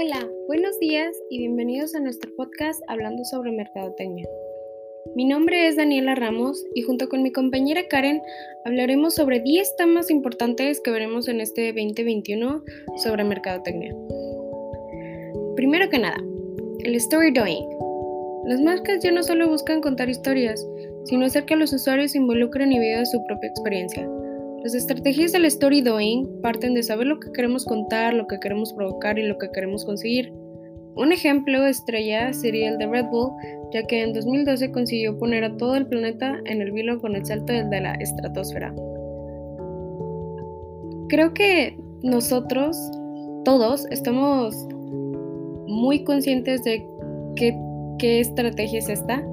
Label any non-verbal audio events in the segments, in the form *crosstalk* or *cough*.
Hola, buenos días y bienvenidos a nuestro podcast hablando sobre mercadotecnia. Mi nombre es Daniela Ramos y junto con mi compañera Karen hablaremos sobre 10 temas importantes que veremos en este 2021 sobre mercadotecnia. Primero que nada, el story doing. Las marcas ya no solo buscan contar historias, sino hacer que los usuarios se involucren y vivan su propia experiencia. Las estrategias del story doing parten de saber lo que queremos contar, lo que queremos provocar y lo que queremos conseguir. Un ejemplo estrella sería el de Red Bull, ya que en 2012 consiguió poner a todo el planeta en el vilo con el salto de la estratosfera. Creo que nosotros, todos, estamos muy conscientes de qué, estrategia es esta.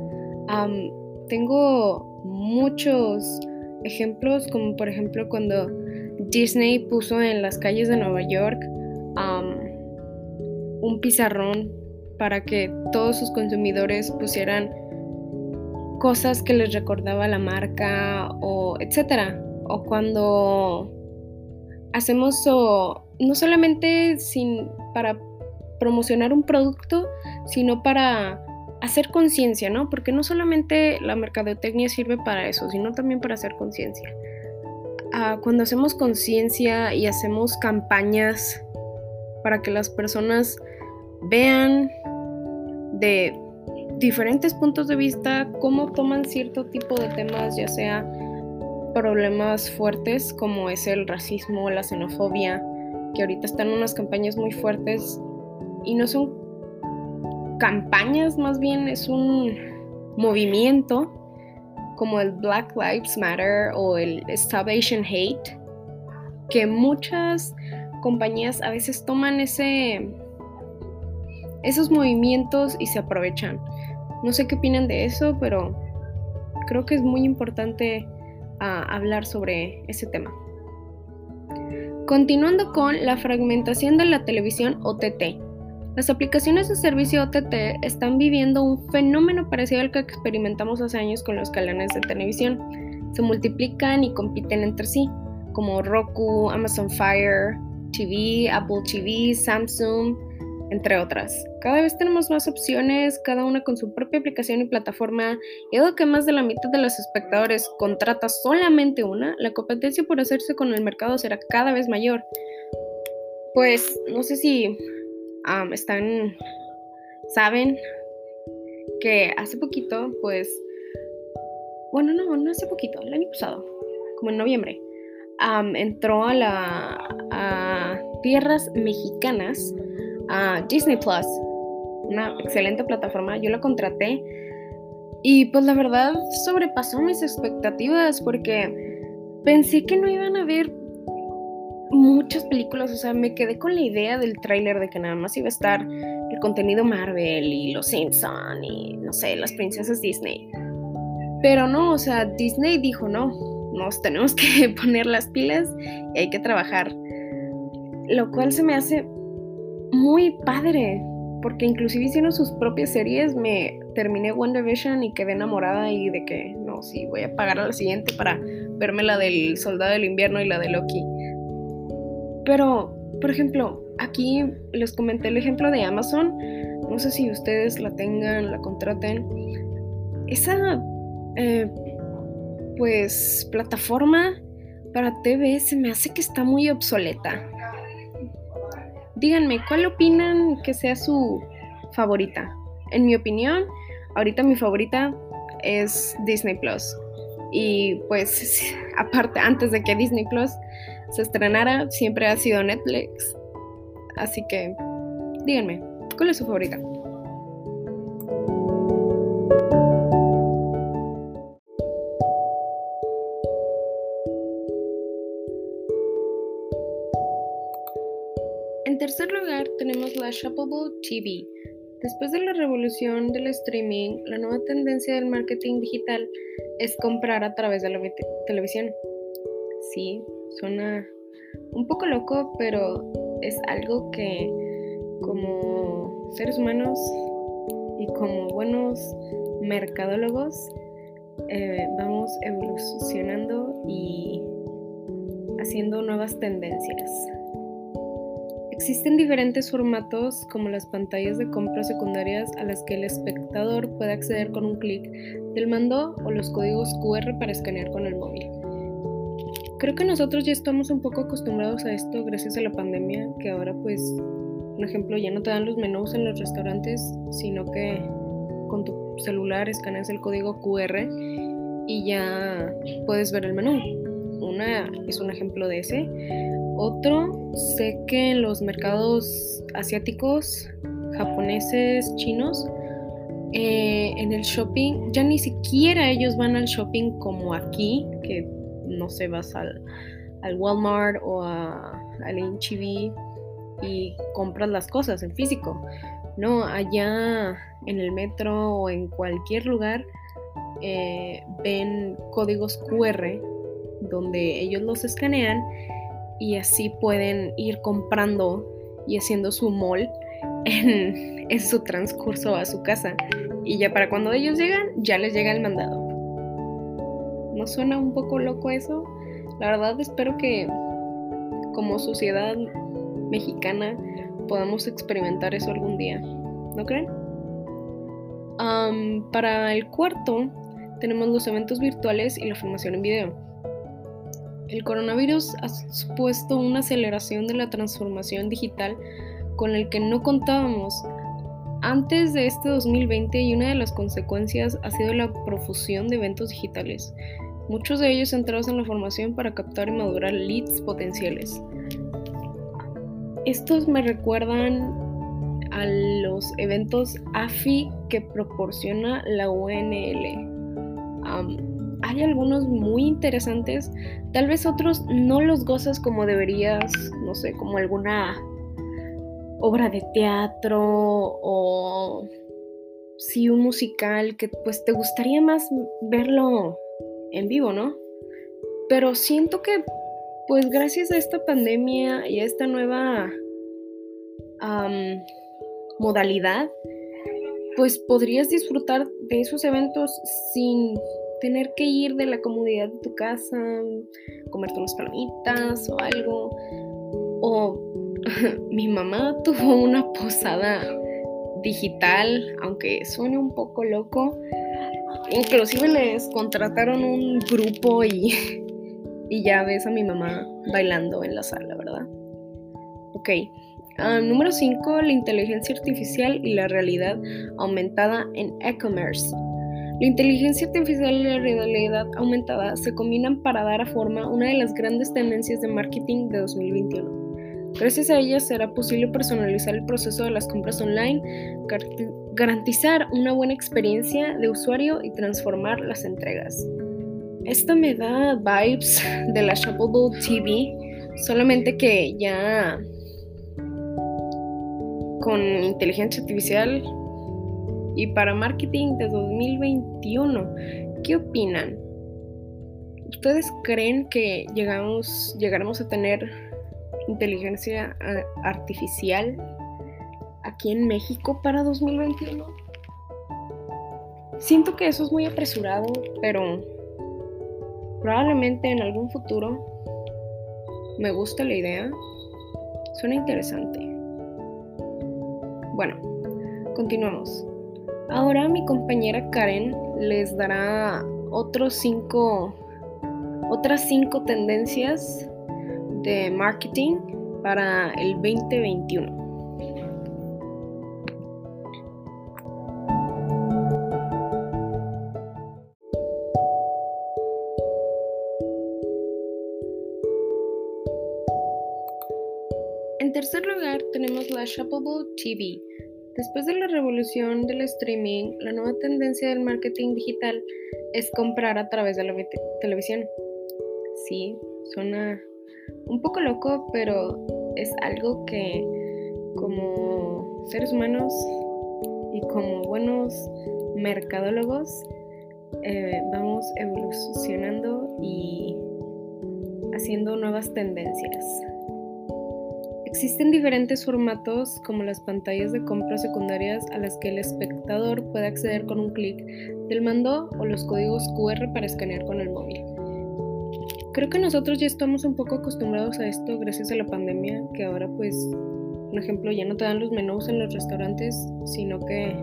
tengo muchos ejemplos como por ejemplo cuando Disney puso en las calles de Nueva York un pizarrón para que todos sus consumidores pusieran cosas que les recordaba la marca o etcétera. O cuando hacemos no solamente sin para promocionar un producto sino para hacer conciencia, ¿no? Porque no solamente la mercadotecnia sirve para eso, sino también para hacer conciencia. Ah, cuando hacemos conciencia y hacemos campañas para que las personas vean de diferentes puntos de vista cómo toman cierto tipo de temas, ya sea problemas fuertes como es el racismo, la xenofobia, que ahorita están unas campañas muy fuertes y no son campañas, más bien es un movimiento como el Black Lives Matter o el Stop Asian Hate, que muchas compañías a veces toman ese, esos movimientos y se aprovechan. No sé qué opinan de eso, pero creo que es muy importante ah, hablar sobre ese tema. Continuando con la fragmentación de la televisión OTT. Las aplicaciones de servicio OTT están viviendo un fenómeno parecido al que experimentamos hace años con los canales de televisión. Se multiplican y compiten entre sí, como Roku, Amazon Fire TV, Apple TV, Samsung, entre otras. Cada vez tenemos más opciones, cada una con su propia aplicación y plataforma, y dado que más de la mitad de los espectadores contrata solamente una, la competencia por hacerse con el mercado será cada vez mayor. Pues no sé si están, saben que hace poquito, pues, bueno, no, no hace poquito, el año pasado, como en noviembre, entró a la a tierras mexicanas a Disney Plus, una excelente plataforma, yo la contraté y pues la verdad sobrepasó mis expectativas porque pensé que no iban a haber muchas películas, o sea, me quedé con la idea del tráiler de que nada más iba a estar el contenido Marvel y los Simpson y no sé, las princesas Disney. Pero no, o sea, Disney dijo, no, nos tenemos que *laughs* poner las pilas y hay que trabajar. Lo cual se me hace muy padre, porque inclusive hicieron sus propias series, me terminé WandaVision y quedé enamorada y de que, no, sí, voy a pagar a la siguiente para verme la del Soldado del Invierno y la de Loki. Pero, por ejemplo, aquí les comenté el ejemplo de Amazon. No sé si ustedes la tengan, la contraten. Esa, eh, pues, plataforma para TV se me hace que está muy obsoleta. Díganme, ¿cuál opinan que sea su favorita? En mi opinión, ahorita mi favorita es Disney Plus. Y pues, *laughs* aparte, antes de que Disney Plus se estrenara, siempre ha sido Netflix. Así que, díganme, ¿cuál es su favorita? En tercer lugar tenemos la Shoppable TV. Después de la revolución del streaming, la nueva tendencia del marketing digital es comprar a través de la televisión. Sí, Suena un poco loco, pero es algo que como seres humanos y como buenos mercadólogos eh, vamos evolucionando y haciendo nuevas tendencias. Existen diferentes formatos como las pantallas de compra secundarias a las que el espectador puede acceder con un clic del mando o los códigos QR para escanear con el móvil. Creo que nosotros ya estamos un poco acostumbrados a esto gracias a la pandemia, que ahora pues, por ejemplo, ya no te dan los menús en los restaurantes, sino que con tu celular escaneas el código QR y ya puedes ver el menú. Una es un ejemplo de ese. Otro, sé que en los mercados asiáticos, japoneses, chinos, eh, en el shopping, ya ni siquiera ellos van al shopping como aquí, que no sé, vas al, al Walmart o al HEB y compras las cosas en físico. No, allá en el metro o en cualquier lugar eh, ven códigos QR donde ellos los escanean y así pueden ir comprando y haciendo su mall *laughs* en, en, su transcurso a su casa. Y ya para cuando ellos llegan, ya les llega el mandado. ¿No suena un poco loco eso? La verdad espero que como sociedad mexicana podamos experimentar eso algún día. ¿No creen? para el cuarto tenemos los eventos virtuales y la formación en video. El coronavirus ha supuesto una aceleración de la transformación digital con el que no contábamos antes de este 2020 y una de las consecuencias ha sido la profusión de eventos digitales, muchos de ellos centrados en la formación para captar y madurar leads potenciales. Estos me recuerdan a los eventos AFI que proporciona la UNL. hay algunos muy interesantes, tal vez otros no los gozas como deberías, no sé, como alguna obra de teatro o sí un musical que pues te gustaría más verlo en vivo, ¿no? Pero siento que pues gracias a esta pandemia y a esta nueva modalidad, pues podrías disfrutar de esos eventos sin tener que ir de la comodidad de tu casa, comerte unas palomitas o algo. O *laughs* mi mamá tuvo una posada digital, aunque suene un poco loco. Inclusive les contrataron un grupo y, y ya ves a mi mamá bailando en la sala, ¿verdad? Ok, Ah, número 5. La inteligencia artificial y la realidad aumentada en e-commerce. La inteligencia artificial y la realidad aumentada se combinan para dar a forma una de las grandes tendencias de marketing de 2021. Gracias a ellas será posible personalizar el proceso de las compras online, garantizar una buena experiencia de usuario y transformar las entregas. Esta me da vibes de la Shoppable TV, solamente que ya con inteligencia artificial y para marketing de 2021. ¿Qué opinan? ¿Ustedes creen que llegamos, llegaremos a tener inteligencia artificial aquí en México para 2021? Siento que eso es muy apresurado, pero probablemente en algún futuro me gusta la idea. Suena interesante. Bueno, continuamos. Ahora mi compañera Karen les dará otros cinco, otras cinco tendencias de marketing para el 2021. Shoppable TV. Después de la revolución del streaming, la nueva tendencia del marketing digital es comprar a través de la televisión. Sí, suena un poco loco, pero es algo que como seres humanos y como buenos mercadólogos eh, vamos evolucionando y haciendo nuevas tendencias. Existen diferentes formatos como las pantallas de compra secundarias a las que el espectador puede acceder con un clic del mando o los códigos QR para escanear con el móvil. Creo que nosotros ya estamos un poco acostumbrados a esto gracias a la pandemia, que ahora pues, Por ejemplo, ya no te dan los menús en los restaurantes, sino que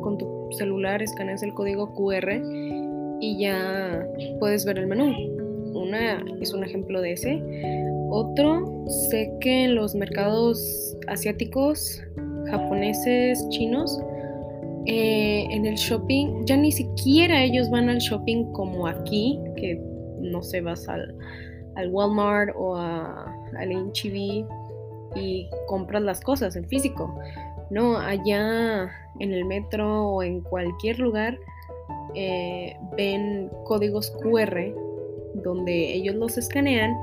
con tu celular escaneas el código QR y ya puedes ver el menú. Una es un ejemplo de ese. Otro, sé que en los mercados asiáticos, japoneses, chinos, eh, en el shopping, ya ni siquiera ellos van al shopping como aquí, que no sé, vas al, al Walmart o a, al HEB y compras las cosas en físico. No, allá en el metro o en cualquier lugar eh, ven códigos QR donde ellos los escanean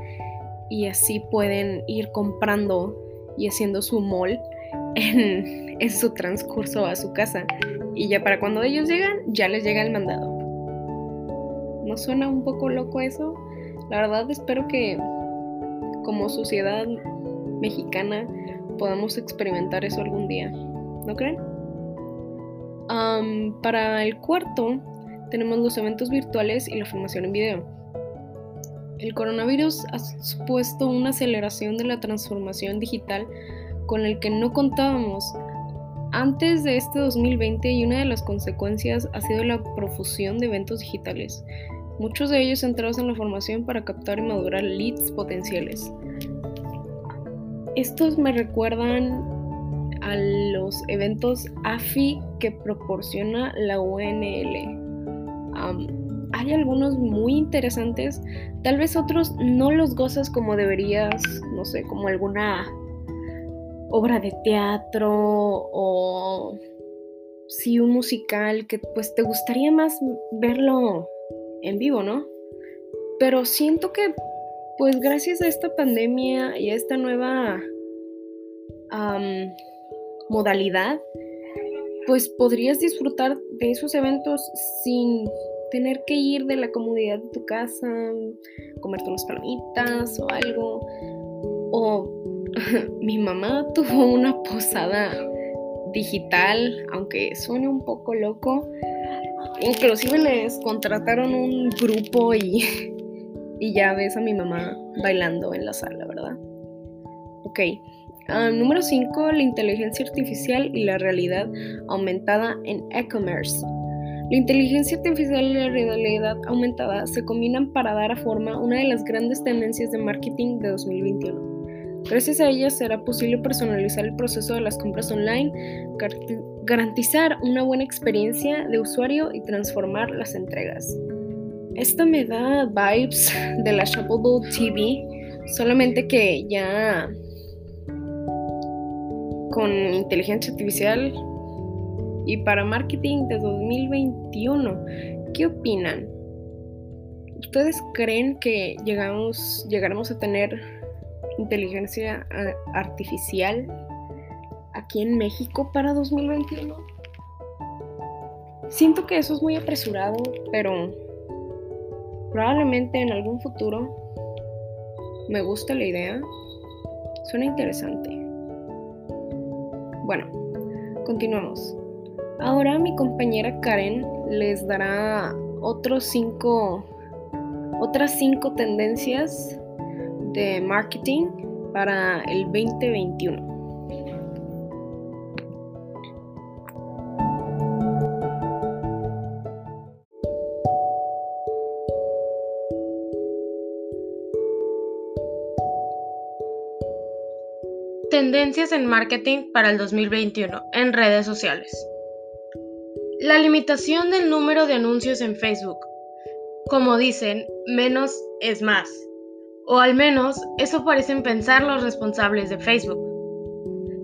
y así pueden ir comprando y haciendo su mall *laughs* en, en su transcurso a su casa. Y ya para cuando ellos llegan, ya les llega el mandado. ¿No suena un poco loco eso? La verdad espero que como sociedad mexicana podamos experimentar eso algún día. ¿No creen? para el cuarto tenemos los eventos virtuales y la formación en video. El coronavirus ha supuesto una aceleración de la transformación digital con el que no contábamos antes de este 2020 y una de las consecuencias ha sido la profusión de eventos digitales, muchos de ellos centrados en la formación para captar y madurar leads potenciales. Estos me recuerdan a los eventos AFI que proporciona la UNL. Hay algunos muy interesantes, tal vez otros no los gozas como deberías, no sé, como alguna obra de teatro o sí un musical que pues te gustaría más verlo en vivo, ¿no? Pero siento que pues gracias a esta pandemia y a esta nueva modalidad, pues podrías disfrutar de esos eventos sin tener que ir de la comodidad de tu casa, comerte unas palomitas o algo. O *laughs* mi mamá tuvo una posada digital, aunque suene un poco loco. Inclusive les contrataron un grupo y, *laughs* y ya ves a mi mamá bailando en la sala, ¿verdad? Ok, Ah, número 5. La inteligencia artificial y la realidad aumentada en e-commerce. La inteligencia artificial y la realidad aumentada se combinan para dar a forma una de las grandes tendencias de marketing de 2021. Gracias a ellas será posible personalizar el proceso de las compras online, garantizar una buena experiencia de usuario y transformar las entregas. Esto me da vibes de la Shoppable TV, solamente que ya con inteligencia artificial y para marketing de 2021. ¿Qué opinan? ¿Ustedes creen que llegamos, llegaremos a tener inteligencia eh, artificial aquí en México para 2021? Siento que eso es muy apresurado, pero probablemente en algún futuro me gusta la idea. Suena interesante. Bueno, continuamos. Ahora mi compañera Karen les dará otros cinco, otras cinco tendencias de marketing para el 2021. Tendencias en marketing para el 2021 en redes sociales. La limitación del número de anuncios en Facebook. Como dicen, menos es más. O al menos eso parecen pensar los responsables de Facebook,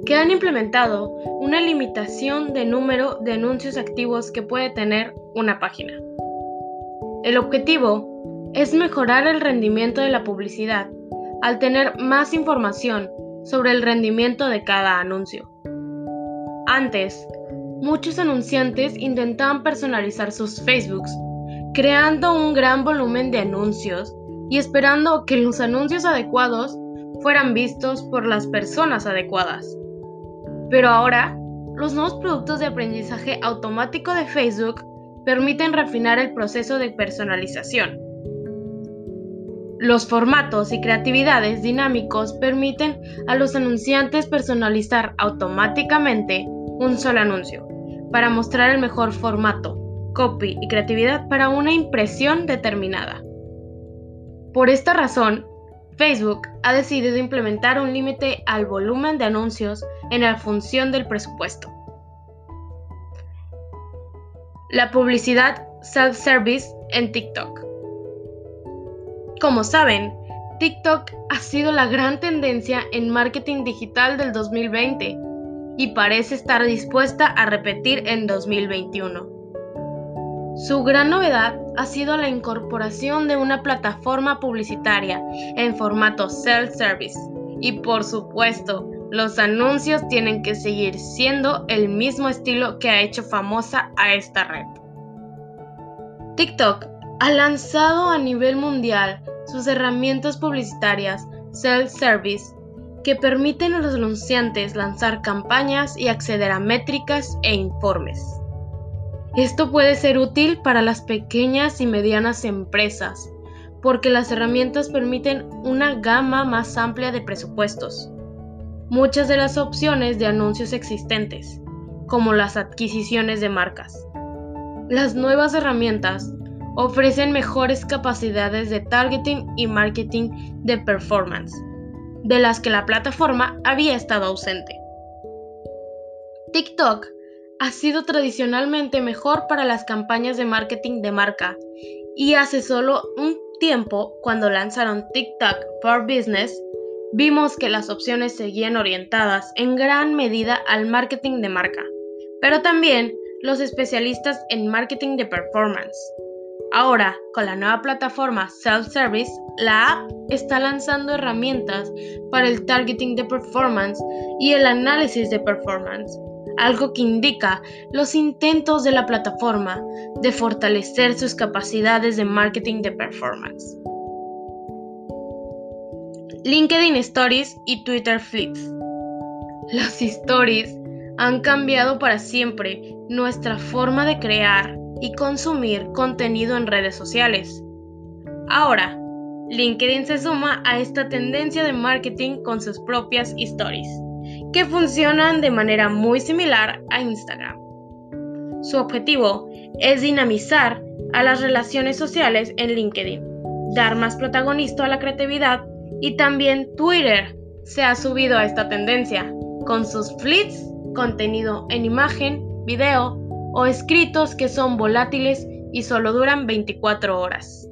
que han implementado una limitación de número de anuncios activos que puede tener una página. El objetivo es mejorar el rendimiento de la publicidad al tener más información sobre el rendimiento de cada anuncio. Antes, muchos anunciantes intentaban personalizar sus Facebooks, creando un gran volumen de anuncios y esperando que los anuncios adecuados fueran vistos por las personas adecuadas. Pero ahora, los nuevos productos de aprendizaje automático de Facebook permiten refinar el proceso de personalización. Los formatos y creatividades dinámicos permiten a los anunciantes personalizar automáticamente un solo anuncio para mostrar el mejor formato, copy y creatividad para una impresión determinada. Por esta razón, Facebook ha decidido implementar un límite al volumen de anuncios en la función del presupuesto. La publicidad self-service en TikTok. Como saben, TikTok ha sido la gran tendencia en marketing digital del 2020 y parece estar dispuesta a repetir en 2021. Su gran novedad ha sido la incorporación de una plataforma publicitaria en formato self-service y por supuesto, los anuncios tienen que seguir siendo el mismo estilo que ha hecho famosa a esta red. TikTok ha lanzado a nivel mundial sus herramientas publicitarias self-service que permiten a los anunciantes lanzar campañas y acceder a métricas e informes. Esto puede ser útil para las pequeñas y medianas empresas, porque las herramientas permiten una gama más amplia de presupuestos. Muchas de las opciones de anuncios existentes, como las adquisiciones de marcas. Las nuevas herramientas ofrecen mejores capacidades de targeting y marketing de performance, de las que la plataforma había estado ausente. TikTok ha sido tradicionalmente mejor para las campañas de marketing de marca y hace solo un tiempo, cuando lanzaron TikTok for Business, vimos que las opciones seguían orientadas en gran medida al marketing de marca, pero también los especialistas en marketing de performance. Ahora, con la nueva plataforma Self-Service, la app está lanzando herramientas para el targeting de performance y el análisis de performance, algo que indica los intentos de la plataforma de fortalecer sus capacidades de marketing de performance. LinkedIn Stories y Twitter Flips. Las stories han cambiado para siempre nuestra forma de crear y consumir contenido en redes sociales. Ahora, LinkedIn se suma a esta tendencia de marketing con sus propias stories, que funcionan de manera muy similar a Instagram. Su objetivo es dinamizar a las relaciones sociales en LinkedIn, dar más protagonismo a la creatividad y también Twitter se ha subido a esta tendencia con sus fleets, contenido en imagen, video o escritos que son volátiles y solo duran 24 horas.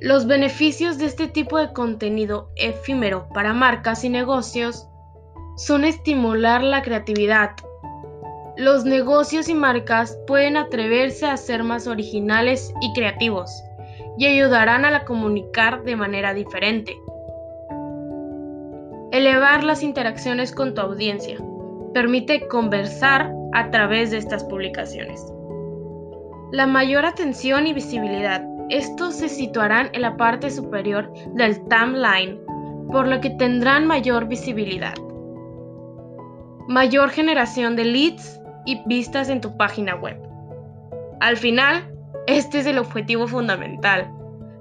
Los beneficios de este tipo de contenido efímero para marcas y negocios son estimular la creatividad. Los negocios y marcas pueden atreverse a ser más originales y creativos y ayudarán a la comunicar de manera diferente. Elevar las interacciones con tu audiencia permite conversar a través de estas publicaciones. La mayor atención y visibilidad. Estos se situarán en la parte superior del timeline, por lo que tendrán mayor visibilidad. Mayor generación de leads y vistas en tu página web. Al final, este es el objetivo fundamental.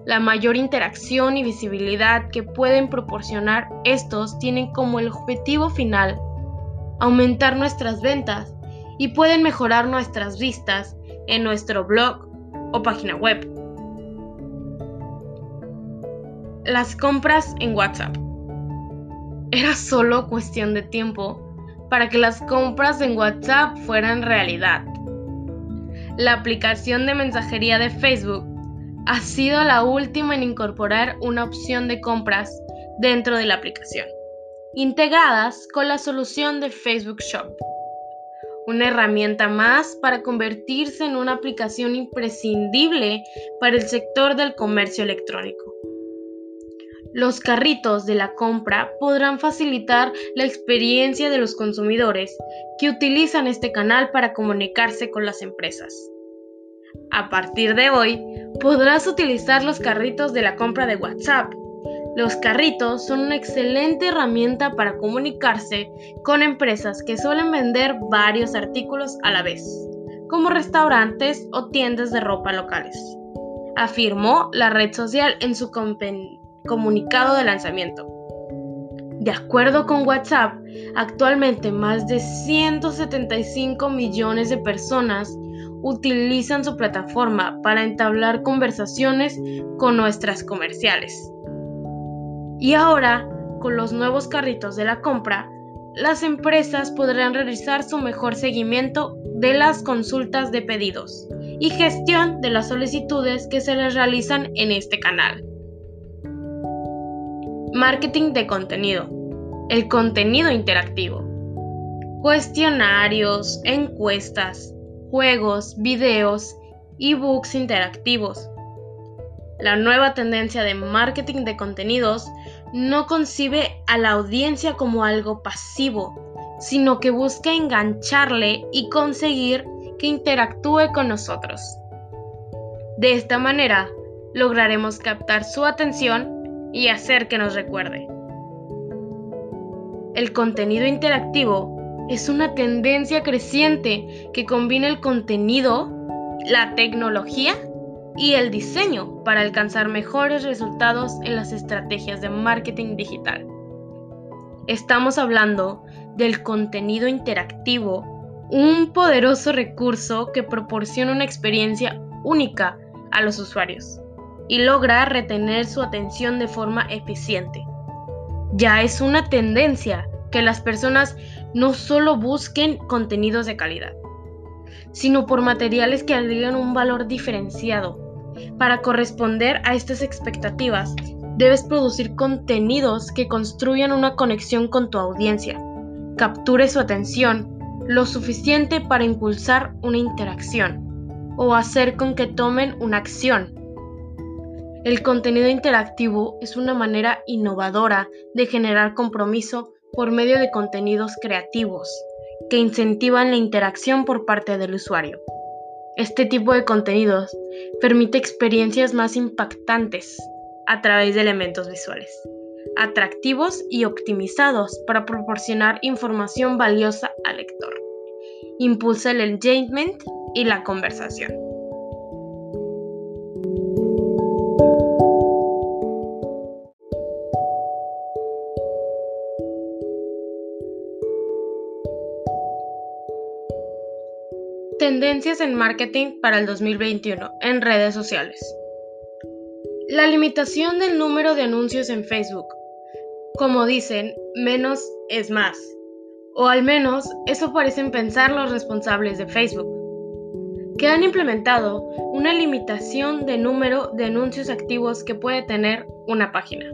La mayor interacción y visibilidad que pueden proporcionar estos tienen como objetivo final aumentar nuestras ventas y pueden mejorar nuestras vistas en nuestro blog o página web. Las compras en WhatsApp. Era solo cuestión de tiempo para que las compras en WhatsApp fueran realidad. La aplicación de mensajería de Facebook ha sido la última en incorporar una opción de compras dentro de la aplicación, integradas con la solución de Facebook Shop una herramienta más para convertirse en una aplicación imprescindible para el sector del comercio electrónico. Los carritos de la compra podrán facilitar la experiencia de los consumidores que utilizan este canal para comunicarse con las empresas. A partir de hoy, podrás utilizar los carritos de la compra de WhatsApp los carritos son una excelente herramienta para comunicarse con empresas que suelen vender varios artículos a la vez, como restaurantes o tiendas de ropa locales. afirmó la red social en su comunicado de lanzamiento. De acuerdo con WhatsApp, actualmente más de 175 millones de personas utilizan su plataforma para entablar conversaciones con nuestras comerciales. Y ahora, con los nuevos carritos de la compra, las empresas podrán realizar su mejor seguimiento de las consultas de pedidos y gestión de las solicitudes que se les realizan en este canal. Marketing de contenido. El contenido interactivo. Cuestionarios, encuestas, juegos, videos, ebooks interactivos. La nueva tendencia de marketing de contenidos no concibe a la audiencia como algo pasivo, sino que busca engancharle y conseguir que interactúe con nosotros. De esta manera, lograremos captar su atención y hacer que nos recuerde. El contenido interactivo es una tendencia creciente que combina el contenido, la tecnología y el diseño para alcanzar mejores resultados en las estrategias de marketing digital. Estamos hablando del contenido interactivo, un poderoso recurso que proporciona una experiencia única a los usuarios y logra retener su atención de forma eficiente. Ya es una tendencia que las personas no solo busquen contenidos de calidad, sino por materiales que agregan un valor diferenciado. Para corresponder a estas expectativas, debes producir contenidos que construyan una conexión con tu audiencia, capture su atención lo suficiente para impulsar una interacción o hacer con que tomen una acción. El contenido interactivo es una manera innovadora de generar compromiso por medio de contenidos creativos que incentivan la interacción por parte del usuario. Este tipo de contenidos permite experiencias más impactantes a través de elementos visuales, atractivos y optimizados para proporcionar información valiosa al lector. Impulsa el engagement y la conversación. Tendencias en marketing para el 2021 en redes sociales. La limitación del número de anuncios en Facebook. Como dicen, menos es más. O al menos eso parecen pensar los responsables de Facebook, que han implementado una limitación de número de anuncios activos que puede tener una página.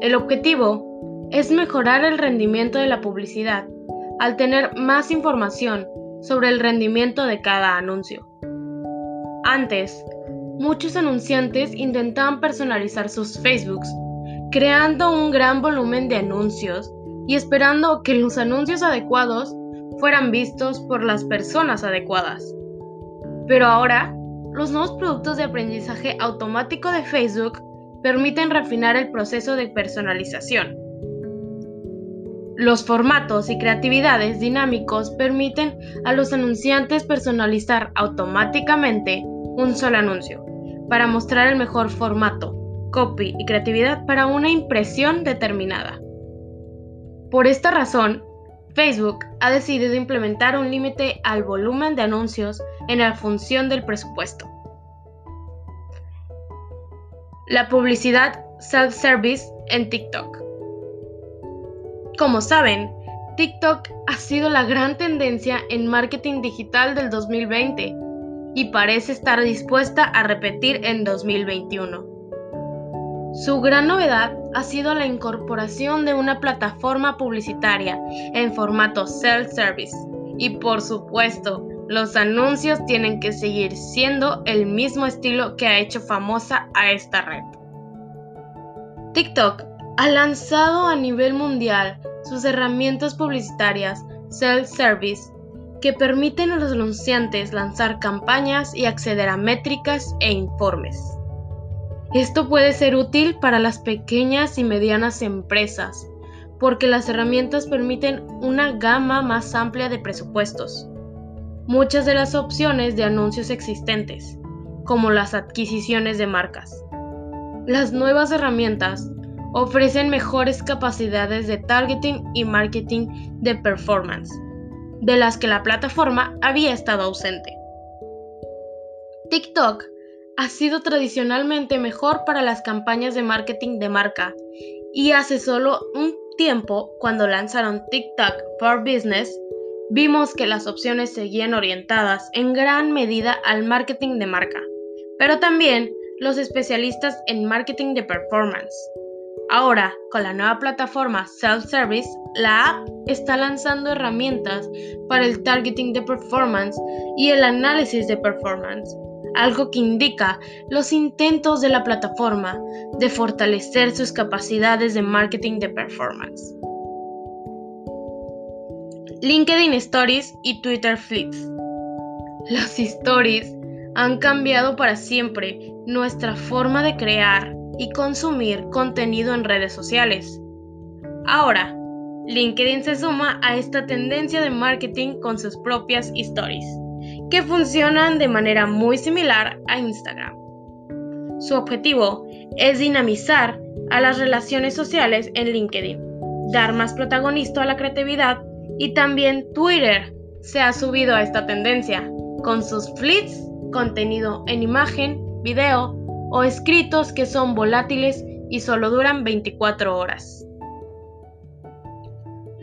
El objetivo es mejorar el rendimiento de la publicidad al tener más información sobre el rendimiento de cada anuncio. Antes, muchos anunciantes intentaban personalizar sus Facebooks, creando un gran volumen de anuncios y esperando que los anuncios adecuados fueran vistos por las personas adecuadas. Pero ahora, los nuevos productos de aprendizaje automático de Facebook permiten refinar el proceso de personalización los formatos y creatividades dinámicos permiten a los anunciantes personalizar automáticamente un solo anuncio para mostrar el mejor formato, copy y creatividad para una impresión determinada. Por esta razón, Facebook ha decidido implementar un límite al volumen de anuncios en la función del presupuesto. La publicidad self-service en TikTok. Como saben, TikTok ha sido la gran tendencia en marketing digital del 2020 y parece estar dispuesta a repetir en 2021. Su gran novedad ha sido la incorporación de una plataforma publicitaria en formato self-service y por supuesto, los anuncios tienen que seguir siendo el mismo estilo que ha hecho famosa a esta red. TikTok ha lanzado a nivel mundial sus herramientas publicitarias self-service que permiten a los anunciantes lanzar campañas y acceder a métricas e informes. Esto puede ser útil para las pequeñas y medianas empresas porque las herramientas permiten una gama más amplia de presupuestos, muchas de las opciones de anuncios existentes como las adquisiciones de marcas. Las nuevas herramientas ofrecen mejores capacidades de targeting y marketing de performance, de las que la plataforma había estado ausente. TikTok ha sido tradicionalmente mejor para las campañas de marketing de marca y hace solo un tiempo, cuando lanzaron TikTok for Business, vimos que las opciones seguían orientadas en gran medida al marketing de marca, pero también los especialistas en marketing de performance. Ahora, con la nueva plataforma Self-Service, la app está lanzando herramientas para el targeting de performance y el análisis de performance, algo que indica los intentos de la plataforma de fortalecer sus capacidades de marketing de performance. LinkedIn Stories y Twitter Flips. Las stories han cambiado para siempre nuestra forma de crear y consumir contenido en redes sociales. Ahora, LinkedIn se suma a esta tendencia de marketing con sus propias stories que funcionan de manera muy similar a Instagram. Su objetivo es dinamizar a las relaciones sociales en LinkedIn, dar más protagonismo a la creatividad y también Twitter se ha subido a esta tendencia con sus fleets, contenido en imagen, video o escritos que son volátiles y solo duran 24 horas.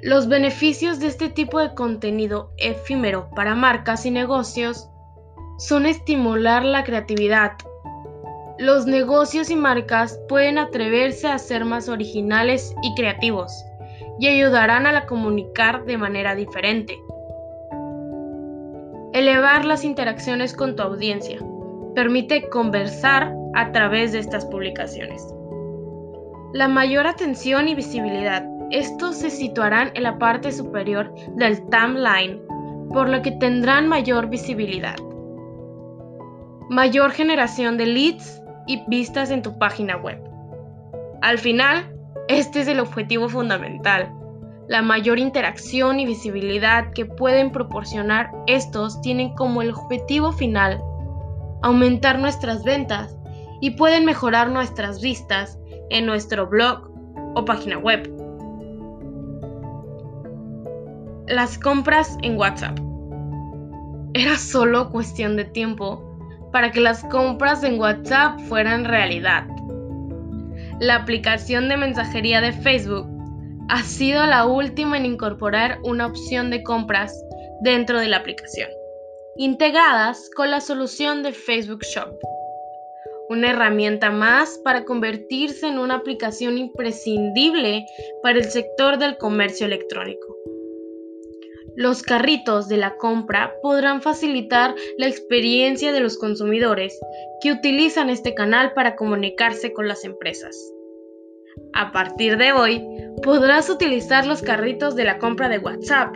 Los beneficios de este tipo de contenido efímero para marcas y negocios son estimular la creatividad. Los negocios y marcas pueden atreverse a ser más originales y creativos y ayudarán a la comunicar de manera diferente. Elevar las interacciones con tu audiencia permite conversar a través de estas publicaciones. La mayor atención y visibilidad estos se situarán en la parte superior del timeline, por lo que tendrán mayor visibilidad. Mayor generación de leads y vistas en tu página web. Al final, este es el objetivo fundamental. La mayor interacción y visibilidad que pueden proporcionar estos tienen como objetivo final aumentar nuestras ventas y pueden mejorar nuestras vistas en nuestro blog o página web las compras en WhatsApp. Era solo cuestión de tiempo para que las compras en WhatsApp fueran realidad. La aplicación de mensajería de Facebook ha sido la última en incorporar una opción de compras dentro de la aplicación, integradas con la solución de Facebook Shop. Una herramienta más para convertirse en una aplicación imprescindible para el sector del comercio electrónico. Los carritos de la compra podrán facilitar la experiencia de los consumidores que utilizan este canal para comunicarse con las empresas. A partir de hoy, podrás utilizar los carritos de la compra de WhatsApp.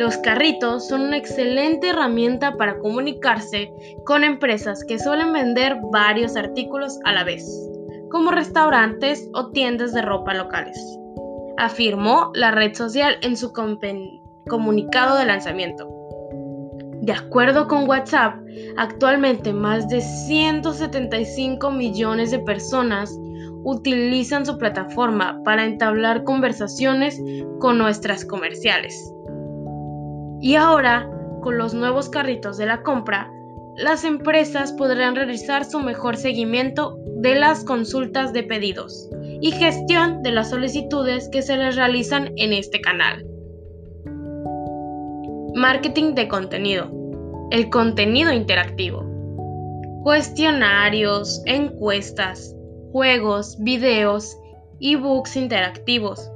Los carritos son una excelente herramienta para comunicarse con empresas que suelen vender varios artículos a la vez, como restaurantes o tiendas de ropa locales, afirmó la red social en su comunicado de lanzamiento. De acuerdo con WhatsApp, actualmente más de 175 millones de personas utilizan su plataforma para entablar conversaciones con nuestras comerciales. Y ahora, con los nuevos carritos de la compra, las empresas podrán realizar su mejor seguimiento de las consultas de pedidos y gestión de las solicitudes que se les realizan en este canal. Marketing de contenido. El contenido interactivo. Cuestionarios, encuestas, juegos, videos, ebooks interactivos.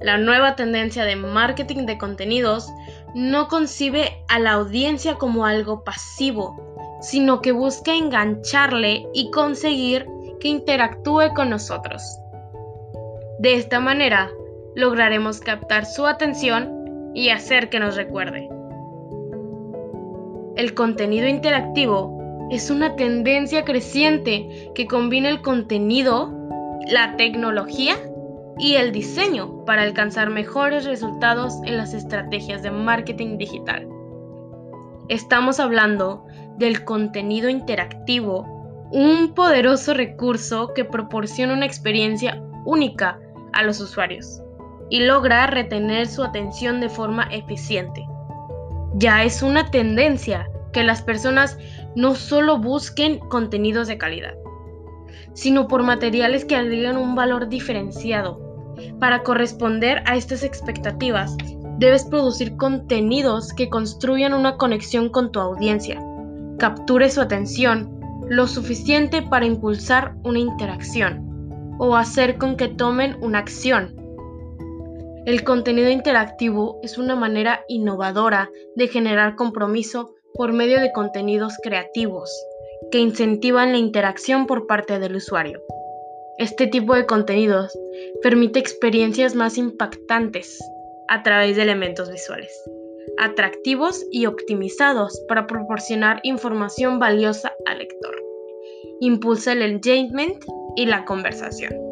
La nueva tendencia de marketing de contenidos no concibe a la audiencia como algo pasivo, sino que busca engancharle y conseguir que interactúe con nosotros. De esta manera, lograremos captar su atención y hacer que nos recuerde. El contenido interactivo es una tendencia creciente que combina el contenido, la tecnología y el diseño para alcanzar mejores resultados en las estrategias de marketing digital. Estamos hablando del contenido interactivo, un poderoso recurso que proporciona una experiencia única a los usuarios y logra retener su atención de forma eficiente. Ya es una tendencia que las personas no solo busquen contenidos de calidad, sino por materiales que agregan un valor diferenciado. Para corresponder a estas expectativas, debes producir contenidos que construyan una conexión con tu audiencia, capture su atención lo suficiente para impulsar una interacción o hacer con que tomen una acción. El contenido interactivo es una manera innovadora de generar compromiso por medio de contenidos creativos que incentivan la interacción por parte del usuario. Este tipo de contenidos permite experiencias más impactantes a través de elementos visuales, atractivos y optimizados para proporcionar información valiosa al lector. Impulsa el engagement y la conversación.